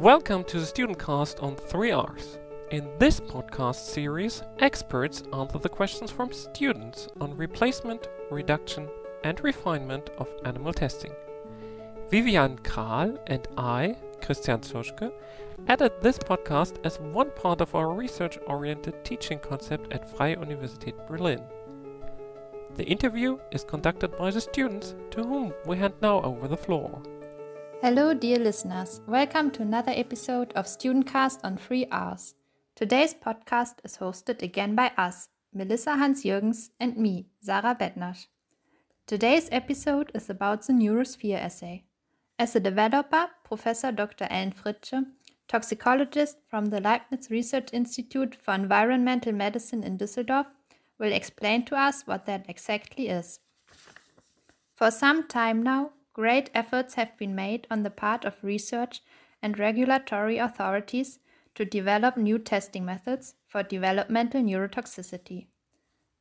Welcome to the Student Cast on 3Rs. In this podcast series, experts answer the questions from students on replacement, reduction, and refinement of animal testing. Vivian Kral and I, Christian Zuschke, added this podcast as one part of our research oriented teaching concept at Freie Universität Berlin. The interview is conducted by the students to whom we hand now over the floor. Hello, dear listeners. Welcome to another episode of Studentcast on 3Rs. Today's podcast is hosted again by us, Melissa Hans Jürgens, and me, Sarah Bettnasch. Today's episode is about the Neurosphere assay. As a developer, Professor Dr. Ellen Fritsche, toxicologist from the Leibniz Research Institute for Environmental Medicine in Düsseldorf, will explain to us what that exactly is. For some time now, Great efforts have been made on the part of research and regulatory authorities to develop new testing methods for developmental neurotoxicity.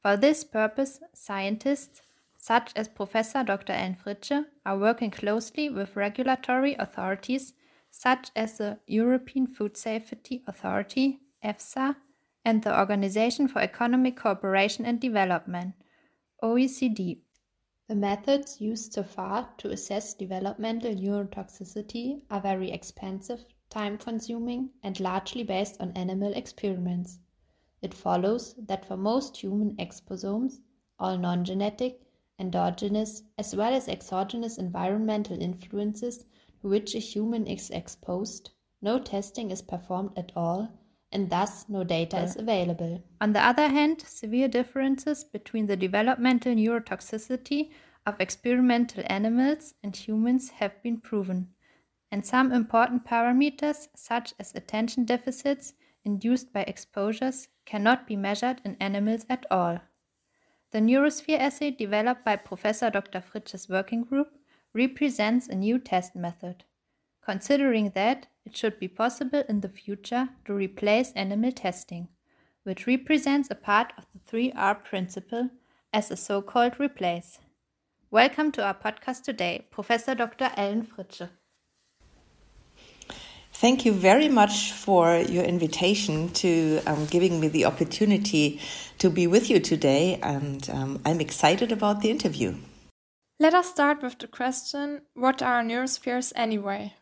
For this purpose, scientists such as Professor Dr. Ellen Fritsche are working closely with regulatory authorities such as the European Food Safety Authority, EFSA, and the Organization for Economic Cooperation and Development, OECD. The methods used so far to assess developmental neurotoxicity are very expensive, time-consuming, and largely based on animal experiments. It follows that for most human exposomes, all non-genetic, endogenous, as well as exogenous environmental influences to which a human is exposed, no testing is performed at all and thus no data is available. On the other hand, severe differences between the developmental neurotoxicity of experimental animals and humans have been proven, and some important parameters, such as attention deficits induced by exposures, cannot be measured in animals at all. The Neurosphere assay developed by Professor Dr. Fritsche's working group represents a new test method considering that it should be possible in the future to replace animal testing, which represents a part of the 3R principle as a so called replace. Welcome to our podcast today, Professor Dr. Ellen Fritsche. Thank you very much for your invitation to um, giving me the opportunity to be with you today, and um, I'm excited about the interview. Let us start with the question What are neurospheres anyway?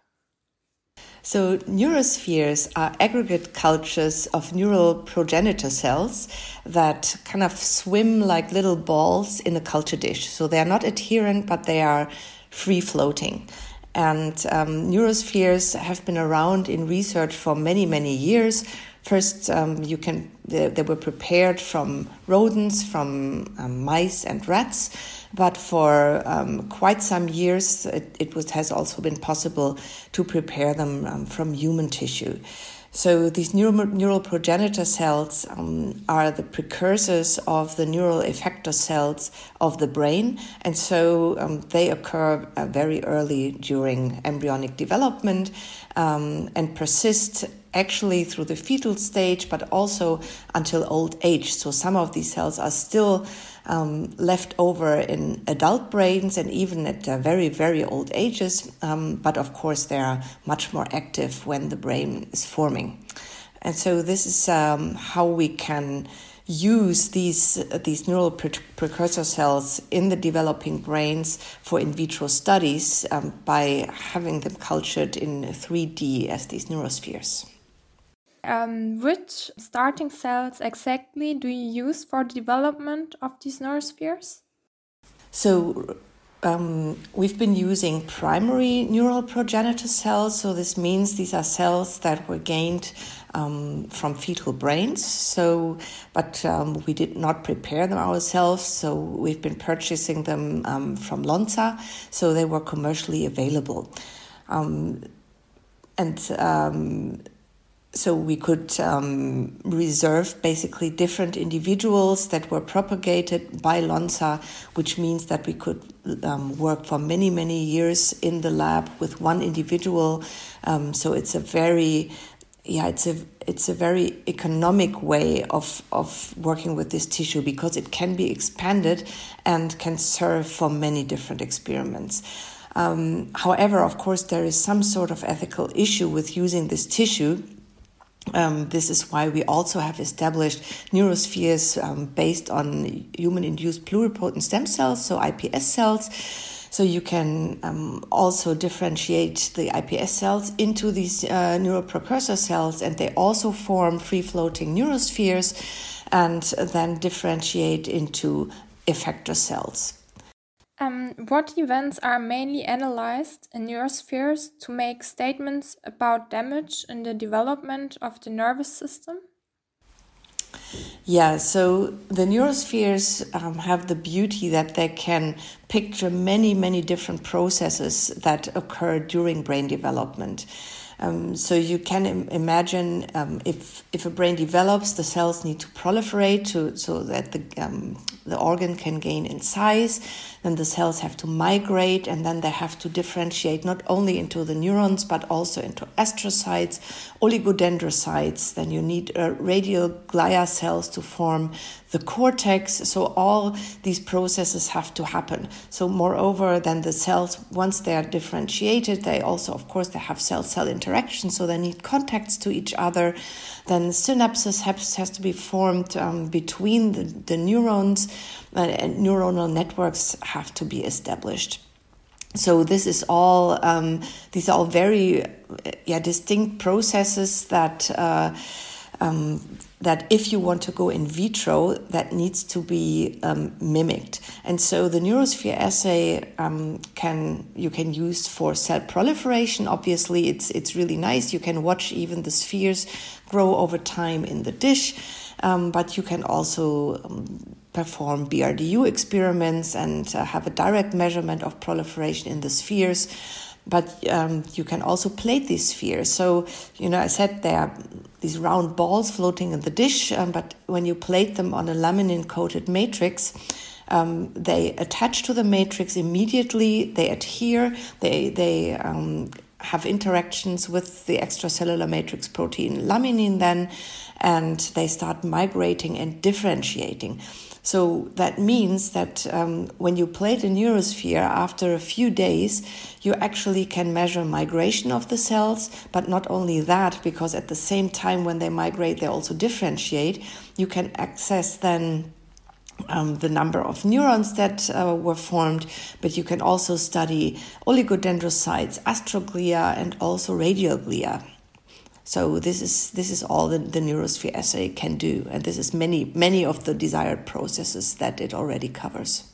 So, neurospheres are aggregate cultures of neural progenitor cells that kind of swim like little balls in a culture dish. So, they are not adherent, but they are free floating. And um, neurospheres have been around in research for many, many years. First, um, you can they, they, were prepared from rodents, from um, mice and rats but for um, quite some years, it, it was, has also been possible to prepare them um, from human tissue. So these neural, neural progenitor cells um, are the precursors of the neural effector cells of the brain, and so um, they occur uh, very early during embryonic development um, and persist actually through the fetal stage, but also until old age. So some of these cells are still um, left over in adult brains and even at uh, very, very old ages. Um, but of course, they are much more active when the brain is forming. And so, this is um, how we can use these uh, these neural pre precursor cells in the developing brains for in vitro studies um, by having them cultured in 3D as these neurospheres. Um, which starting cells exactly do you use for the development of these neurospheres? So, um, we've been using primary neural progenitor cells. So, this means these are cells that were gained um, from fetal brains. So, but um, we did not prepare them ourselves. So, we've been purchasing them um, from Lonza. So, they were commercially available. Um, and um, so we could um, reserve basically different individuals that were propagated by Lonza, which means that we could um, work for many, many years in the lab with one individual. Um, so it's a very, yeah, it's a it's a very economic way of of working with this tissue because it can be expanded and can serve for many different experiments. Um, however, of course, there is some sort of ethical issue with using this tissue. Um, this is why we also have established neurospheres um, based on human induced pluripotent stem cells, so iPS cells. So you can um, also differentiate the iPS cells into these uh, neural precursor cells, and they also form free floating neurospheres and then differentiate into effector cells. Um, what events are mainly analyzed in neurospheres to make statements about damage in the development of the nervous system? Yeah, so the neurospheres um, have the beauty that they can picture many, many different processes that occur during brain development. Um, so you can Im imagine um, if if a brain develops, the cells need to proliferate to so that the um, the organ can gain in size. Then the cells have to migrate, and then they have to differentiate not only into the neurons but also into astrocytes, oligodendrocytes. Then you need uh, radial glia cells to form the cortex. So all these processes have to happen. So moreover, then the cells, once they are differentiated, they also, of course, they have cell-cell interaction. So they need contacts to each other. Then synapses has, has to be formed um, between the, the neurons, uh, and neuronal networks have to be established. So this is all um, these are all very yeah distinct processes that. Uh, um, that if you want to go in vitro, that needs to be um, mimicked. And so the neurosphere assay um, can you can use for cell proliferation. Obviously, it's it's really nice. You can watch even the spheres grow over time in the dish, um, but you can also um, perform BRDU experiments and uh, have a direct measurement of proliferation in the spheres but um, you can also plate these spheres. So, you know, I said there are these round balls floating in the dish, um, but when you plate them on a laminin coated matrix, um, they attach to the matrix immediately, they adhere, they, they um, have interactions with the extracellular matrix protein laminin then, and they start migrating and differentiating. So that means that um, when you plate the neurosphere after a few days, you actually can measure migration of the cells, but not only that, because at the same time when they migrate, they also differentiate. You can access then um, the number of neurons that uh, were formed, but you can also study oligodendrocytes, astroglia, and also radial glia. So this is this is all the, the neurosphere assay can do, and this is many many of the desired processes that it already covers.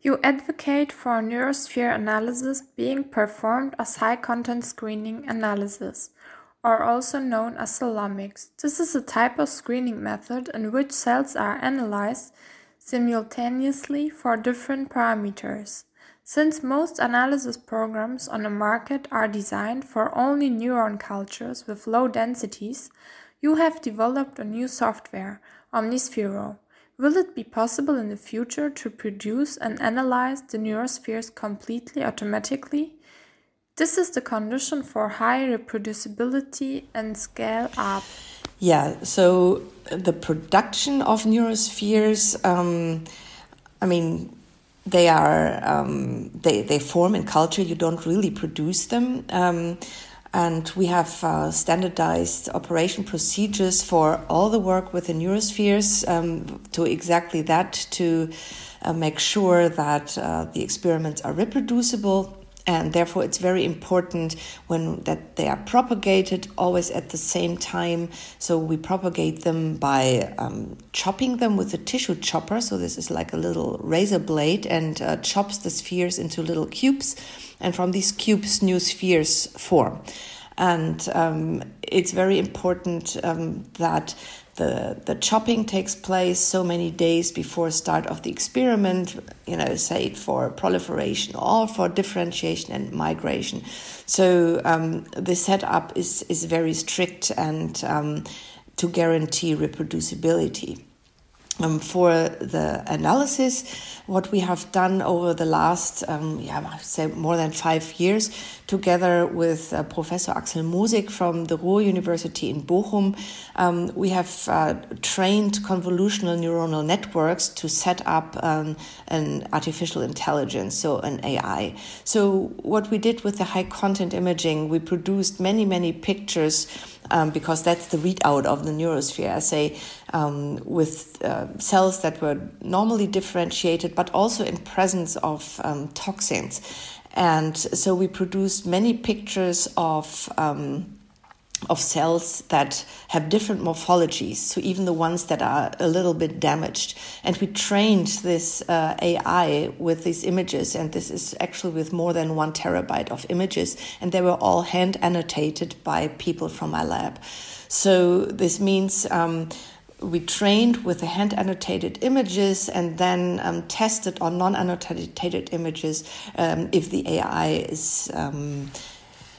You advocate for neurosphere analysis being performed as high content screening analysis, or also known as cellomics. This is a type of screening method in which cells are analyzed simultaneously for different parameters. Since most analysis programs on the market are designed for only neuron cultures with low densities, you have developed a new software, Omnisphero. Will it be possible in the future to produce and analyze the neurospheres completely automatically? This is the condition for high reproducibility and scale up. Yeah, so the production of neurospheres, um, I mean, they are um, they they form in culture. You don't really produce them. Um, and we have uh, standardized operation procedures for all the work with the neurospheres um, to exactly that to uh, make sure that uh, the experiments are reproducible and therefore it's very important when that they are propagated always at the same time. So we propagate them by um, chopping them with a tissue chopper. So this is like a little razor blade and uh, chops the spheres into little cubes. And from these cubes new spheres form. And um, it's very important um, that the, the chopping takes place so many days before start of the experiment, you know, say for proliferation or for differentiation and migration. So um, the setup is, is very strict and um, to guarantee reproducibility. Um, for the analysis, what we have done over the last, um, yeah, I would say more than five years, together with uh, Professor Axel Mosig from the Ruhr University in Bochum, um, we have uh, trained convolutional neuronal networks to set up um, an artificial intelligence, so an AI. So what we did with the high content imaging, we produced many, many pictures um, because that's the readout of the neurosphere assay um, with uh, cells that were normally differentiated, but also in presence of um, toxins. And so we produced many pictures of um, of cells that have different morphologies, so even the ones that are a little bit damaged. And we trained this uh, AI with these images, and this is actually with more than one terabyte of images, and they were all hand annotated by people from my lab. So this means um, we trained with the hand annotated images and then um, tested on non annotated images um, if the AI is. Um,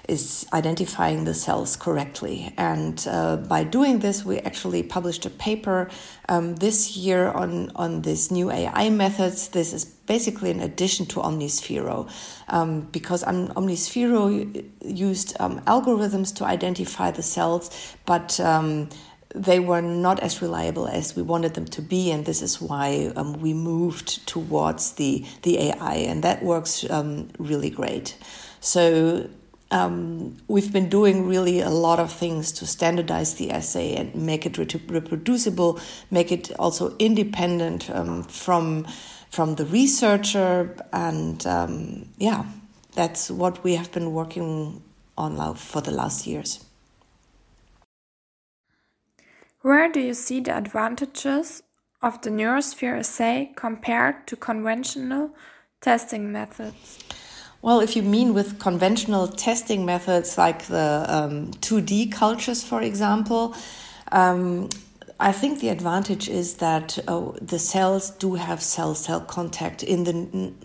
is identifying the cells correctly. And uh, by doing this, we actually published a paper um, this year on, on this new AI methods. This is basically an addition to Omnisphero um, because Omnisphero used um, algorithms to identify the cells, but um, they were not as reliable as we wanted them to be, and this is why um, we moved towards the the AI, and that works um, really great. So um, we've been doing really a lot of things to standardize the assay and make it reproducible, make it also independent um, from from the researcher, and um, yeah, that's what we have been working on now for the last years. Where do you see the advantages of the neurosphere assay compared to conventional testing methods? Well, if you mean with conventional testing methods like the um, 2D cultures, for example, um, I think the advantage is that uh, the cells do have cell cell contact in the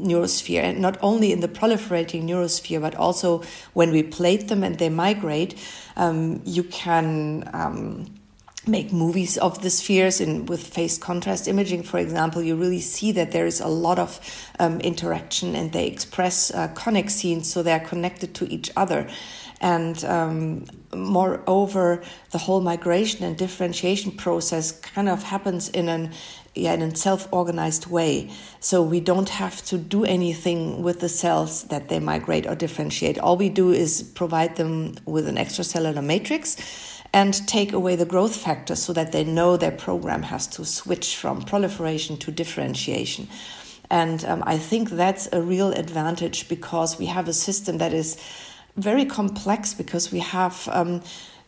neurosphere, and not only in the proliferating neurosphere, but also when we plate them and they migrate, um, you can um, make movies of the spheres in with phase contrast imaging for example you really see that there is a lot of um, interaction and they express uh, connexins so they're connected to each other and um, moreover the whole migration and differentiation process kind of happens in an yeah, in a self-organized way. So we don't have to do anything with the cells that they migrate or differentiate. All we do is provide them with an extracellular matrix and take away the growth factors so that they know their program has to switch from proliferation to differentiation. And um, I think that's a real advantage because we have a system that is very complex because we have. Um,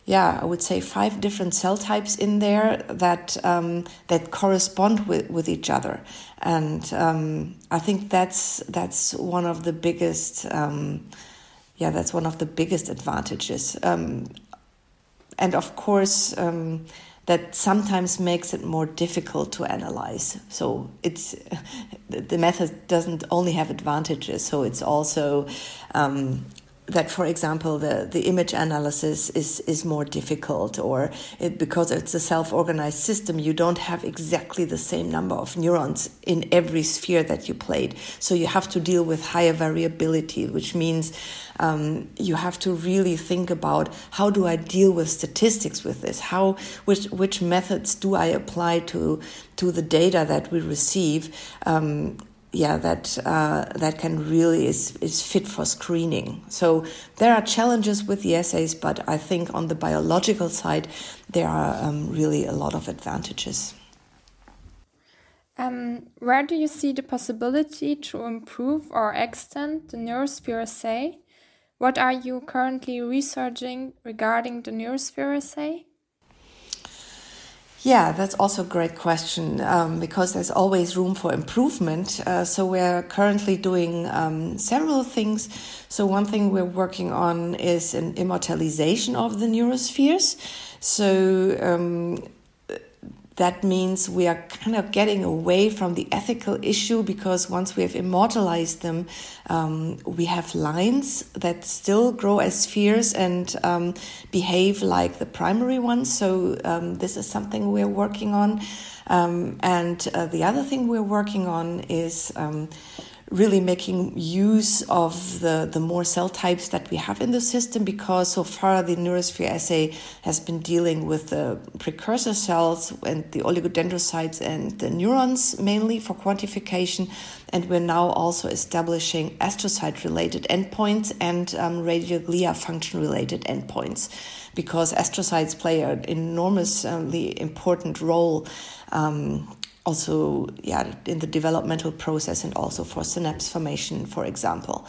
yeah, I would say five different cell types in there that um, that correspond with, with each other, and um, I think that's that's one of the biggest, um, yeah, that's one of the biggest advantages. And of course um, that sometimes makes it more difficult to analyze. So it's the method doesn't only have advantages so it's also um, that, for example, the, the image analysis is, is more difficult, or it, because it's a self organized system, you don't have exactly the same number of neurons in every sphere that you played. So you have to deal with higher variability, which means um, you have to really think about how do I deal with statistics with this? How which which methods do I apply to to the data that we receive? Um, yeah, that uh, that can really is is fit for screening. So there are challenges with the assays, but I think on the biological side, there are um, really a lot of advantages. Um, where do you see the possibility to improve or extend the neurosphere assay? What are you currently researching regarding the neurosphere assay? Yeah, that's also a great question um, because there's always room for improvement. Uh, so we're currently doing um, several things. So one thing we're working on is an immortalization of the neurospheres. So um, that means we are kind of getting away from the ethical issue because once we have immortalized them, um, we have lines that still grow as spheres and um, behave like the primary ones. So, um, this is something we're working on. Um, and uh, the other thing we're working on is um, really making use of the, the more cell types that we have in the system because so far the neurosphere assay has been dealing with the precursor cells and the oligodendrocytes and the neurons mainly for quantification. And we're now also establishing astrocyte related endpoints and um, radial glia function related endpoints because astrocytes play an enormously important role. Um, also yeah in the developmental process and also for synapse formation for example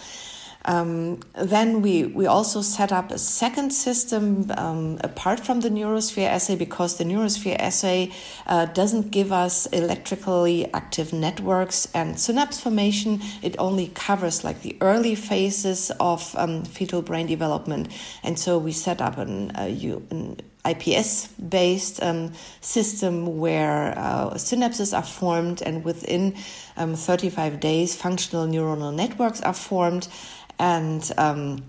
um, then we, we also set up a second system um, apart from the neurosphere assay because the neurosphere assay uh, doesn't give us electrically active networks and synapse formation. It only covers like the early phases of um, fetal brain development. And so we set up an, an IPS based um, system where uh, synapses are formed and within um, 35 days functional neuronal networks are formed and um,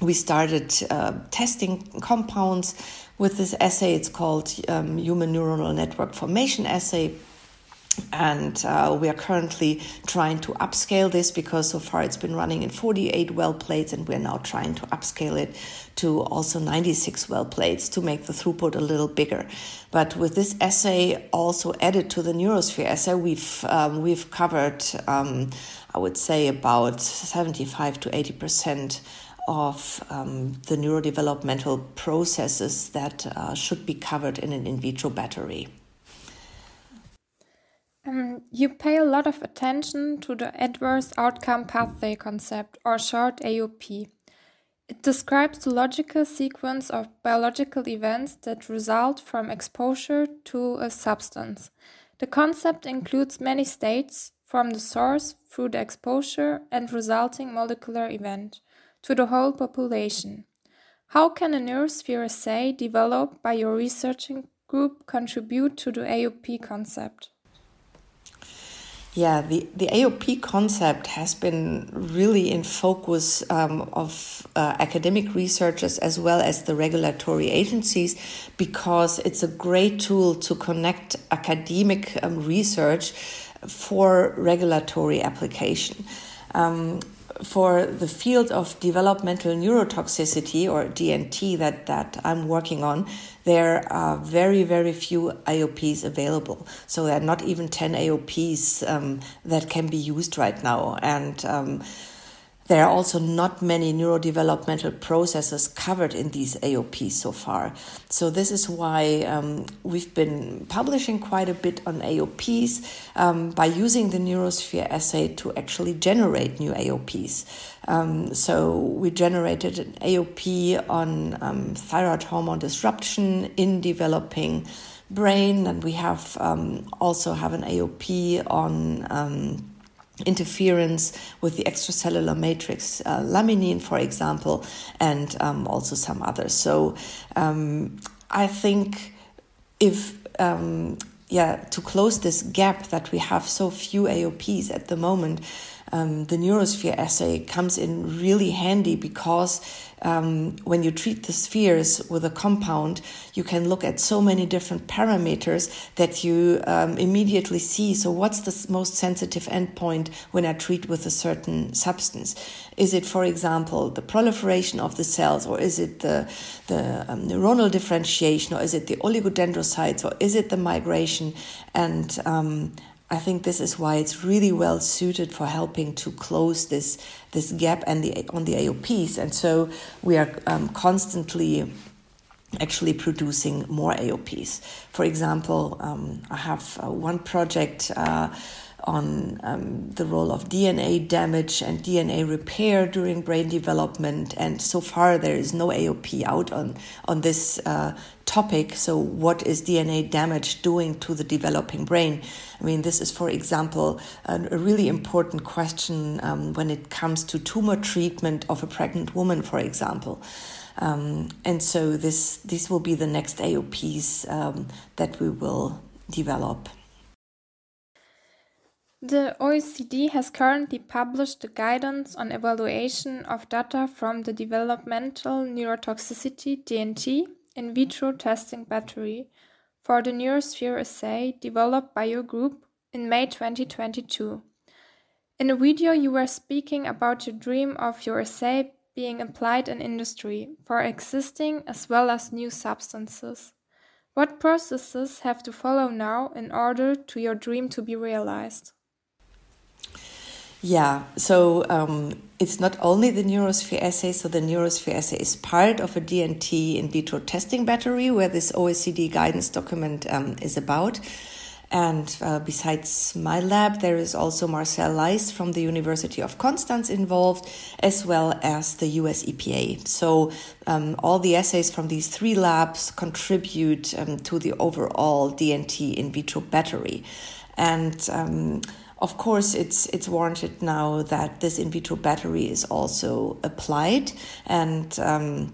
we started uh, testing compounds with this assay. It's called um, Human Neuronal Network Formation Assay. And uh, we are currently trying to upscale this because so far it's been running in 48 well plates, and we're now trying to upscale it to also 96 well plates to make the throughput a little bigger. But with this assay also added to the Neurosphere assay, we've um, we've covered, um, I would say, about 75 to 80 percent of um, the neurodevelopmental processes that uh, should be covered in an in vitro battery. Um, you pay a lot of attention to the adverse outcome pathway concept, or short AOP. It describes the logical sequence of biological events that result from exposure to a substance. The concept includes many states, from the source through the exposure and resulting molecular event to the whole population. How can a neurosphere assay developed by your researching group contribute to the AOP concept? Yeah, the, the AOP concept has been really in focus um, of uh, academic researchers as well as the regulatory agencies because it's a great tool to connect academic um, research for regulatory application. Um, for the field of developmental neurotoxicity or DNT that, that I'm working on, there are very, very few AOPs available. So there are not even 10 AOPs um, that can be used right now. And um, there are also not many neurodevelopmental processes covered in these AOPs so far. So, this is why um, we've been publishing quite a bit on AOPs um, by using the Neurosphere assay to actually generate new AOPs. Um, so, we generated an AOP on um, thyroid hormone disruption in developing brain, and we have um, also have an AOP on um, interference with the extracellular matrix, uh, laminin, for example, and um, also some others. So um, I think if um, yeah, to close this gap that we have so few AOPs at the moment, um, the neurosphere assay comes in really handy because um, when you treat the spheres with a compound, you can look at so many different parameters that you um, immediately see. So, what's the most sensitive endpoint when I treat with a certain substance? Is it, for example, the proliferation of the cells, or is it the, the um, neuronal differentiation, or is it the oligodendrocytes, or is it the migration? And um, I think this is why it's really well suited for helping to close this this gap and the on the AOPs, and so we are um, constantly actually producing more AOPs. For example, um, I have uh, one project. Uh, on um, the role of DNA damage and DNA repair during brain development. And so far, there is no AOP out on, on this uh, topic. So, what is DNA damage doing to the developing brain? I mean, this is, for example, a, really important question um, when it comes to tumor treatment of a pregnant woman, for example. Um, and so this this will be the next AOPs um, that we will develop. The OECD has currently published the guidance on evaluation of data from the developmental neurotoxicity DNT in vitro testing battery for the Neurosphere assay developed by your group in May 2022. In a video, you were speaking about your dream of your assay being applied in industry for existing as well as new substances. What processes have to follow now in order to your dream to be realized? Yeah, so um, it's not only the Neurosphere assay, so the Neurosphere assay is part of a DNT in vitro testing battery where this OECD guidance document um, is about. And uh, besides my lab, there is also Marcel Leist from the University of Constance involved, as well as the US EPA. So um, all the assays from these three labs contribute um, to the overall DNT in vitro battery. And um, of course, it's it's warranted now that this in vitro battery is also applied, and um,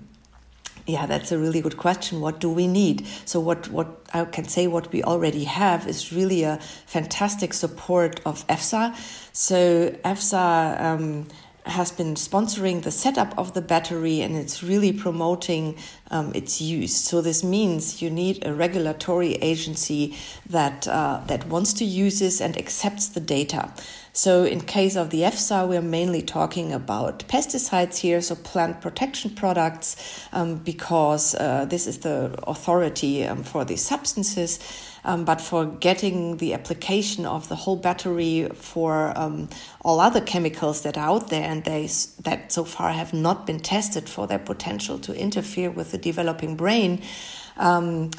yeah, that's a really good question. What do we need? So, what what I can say, what we already have is really a fantastic support of EFSA. So, EFSA. Um, has been sponsoring the setup of the battery and it's really promoting um, its use. So this means you need a regulatory agency that uh, that wants to use this and accepts the data. So in case of the EFSA, we're mainly talking about pesticides here, so plant protection products, um, because uh, this is the authority um, for these substances. Um, but for getting the application of the whole battery for um, all other chemicals that are out there and they that so far have not been tested for their potential to interfere with the developing brain. Um,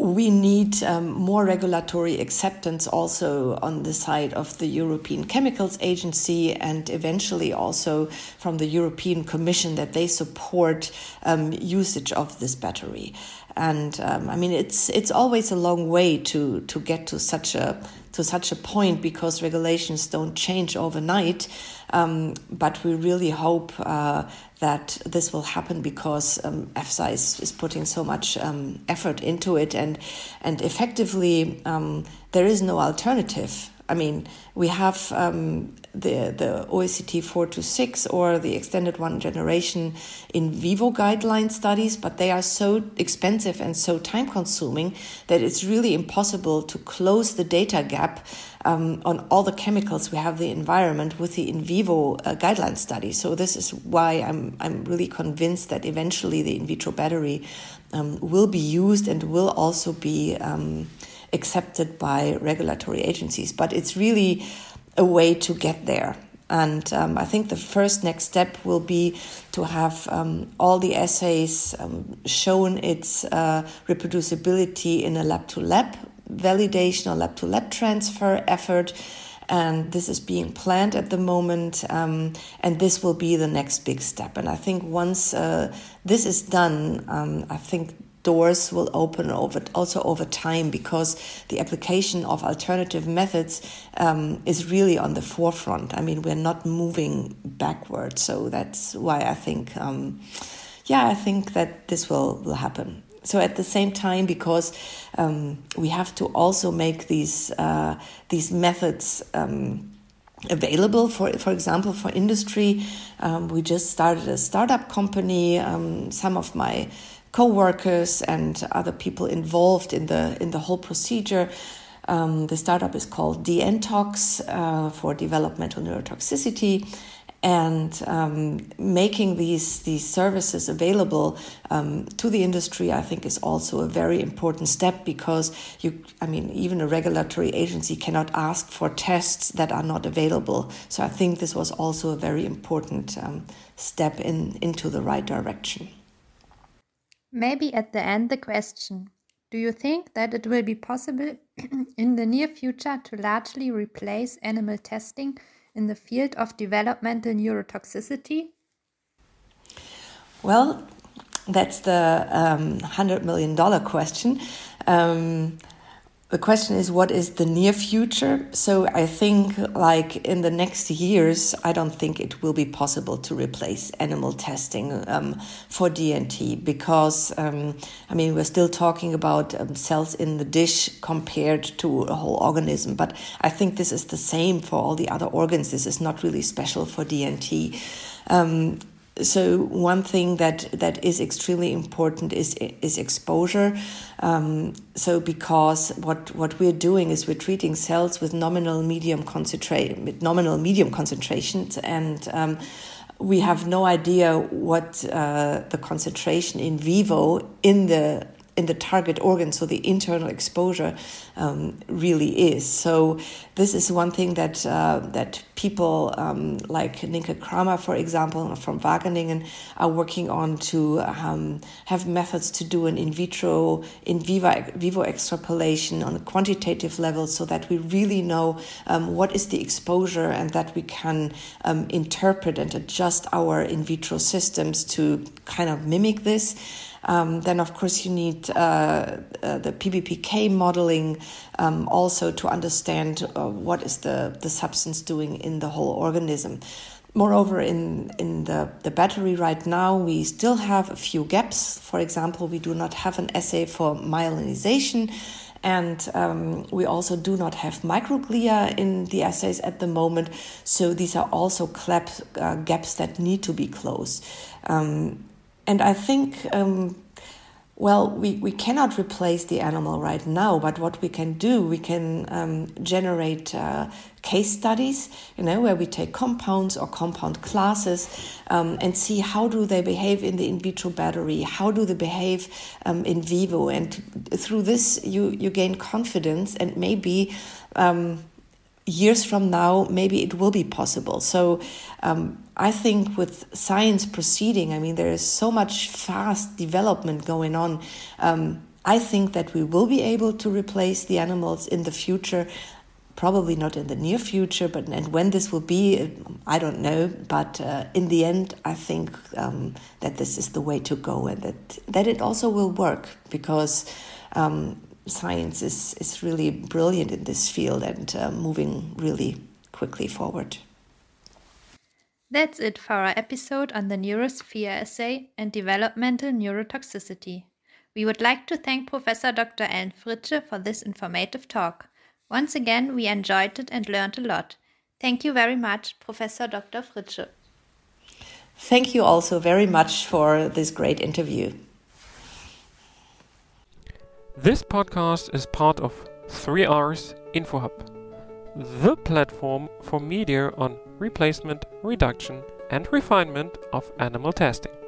we need um, more regulatory acceptance also on the side of the European Chemicals Agency and eventually also from the European Commission that they support um, usage of this battery. And um, I mean, it's it's always a long way to to get to such a to such a point because regulations don't change overnight. Um, but we really hope uh, that this will happen because um, EFSA is, is putting so much um, effort into it, and and effectively um, there is no alternative. I mean, we have um, the the OECD four to six or the extended one generation in vivo guideline studies, but they are so expensive and so time consuming that it's really impossible to close the data gap um, on all the chemicals we have the environment with the in vivo uh, guideline study. So this is why I'm I'm really convinced that eventually the in vitro battery um, will be used and will also be um, accepted by regulatory agencies. But it's really a way to get there. And um, I think the first next step will be to have um, all the assays um, shown its uh, reproducibility in a lab to lab validation or lab to lab transfer effort. And this is being planned at the moment, um, and this will be the next big step. And I think once uh, this is done, um, I think doors will open over also over time because the application of alternative methods um, is really on the forefront. I mean, we're not moving backwards, so that's why I think, um, yeah, I think that this will will happen so at the same time, because um, we have to also make these uh, these methods um, available for for example for industry, um, we just started a startup company. Um, some of my co-workers and other people involved in the in the whole procedure. Um, the startup is called DNTox uh, for developmental neurotoxicity, and um, making these these services available um, to the industry, I think, is also a very important step because you, I mean, even a regulatory agency cannot ask for tests that are not available. So I think this was also a very important um, step in into the right direction. Maybe at the end, the question: Do you think that it will be possible in the near future to largely replace animal testing? In the field of developmental neurotoxicity? Well, that's the um, $100 million question. Um, the question is what is the near future? So i think like in the next years i don't think it will be possible to replace animal testing um, for dnt because um, i mean we're still talking about um, cells in the dish compared to a whole organism but i think this is the same for all the other organs. This is not really special for dnt um, so one thing that that is extremely important is is exposure. Um, so because what what we're doing is we're treating cells with nominal medium concentrate with nominal medium concentrations and um, we have no idea what uh, the concentration in vivo in the in the target organ, so the internal exposure um, really is. So this is one thing that uh, that people um, like Nynke Kramer, for example, from Wageningen, are working on to um, have methods to do an in vitro, in vivo, vivo extrapolation on a quantitative level, so that we really know um, what is the exposure and that we can um, interpret and adjust our in vitro systems to kind of mimic this. Um, then, of course, you need uh, uh, the PBPK modeling um, also to understand uh, what is the, the substance doing in the whole organism. Moreover, in, in the, the battery right now, we still have a few gaps. For example, we do not have an assay for myelinization. And um, we also do not have microglia in the assays at the moment. So these are also clap, uh, gaps that need to be closed. Um, and I think, um, well, we, we cannot replace the animal right now, but what we can do, we can um, generate uh, case studies, you know, where we take compounds or compound classes um, and see how do they behave in the in vitro battery, how do they behave um, in vivo, and through this you you gain confidence and maybe. Um, years from now, maybe it will be possible. So um, I think with science proceeding, I mean, there is so much fast development going on. Um, I think that we will be able to replace the animals in the future. Probably not in the near future, but and when this will be, I don't know. But uh, in the end, I think um, that this is the way to go, and that that it also will work because um, science is, is really brilliant in this field and uh, moving really quickly forward. That's it for our episode on the neurosphere assay and developmental neurotoxicity. We would like to thank Professor Dr. Ellen Fritsche for this informative talk. Once again, we enjoyed it and learned a lot. Thank you very much, Professor Dr. Fritsche. Thank you also very much for this great interview. This podcast is part of 3R's InfoHub, the platform for media on replacement, reduction, and refinement of animal testing.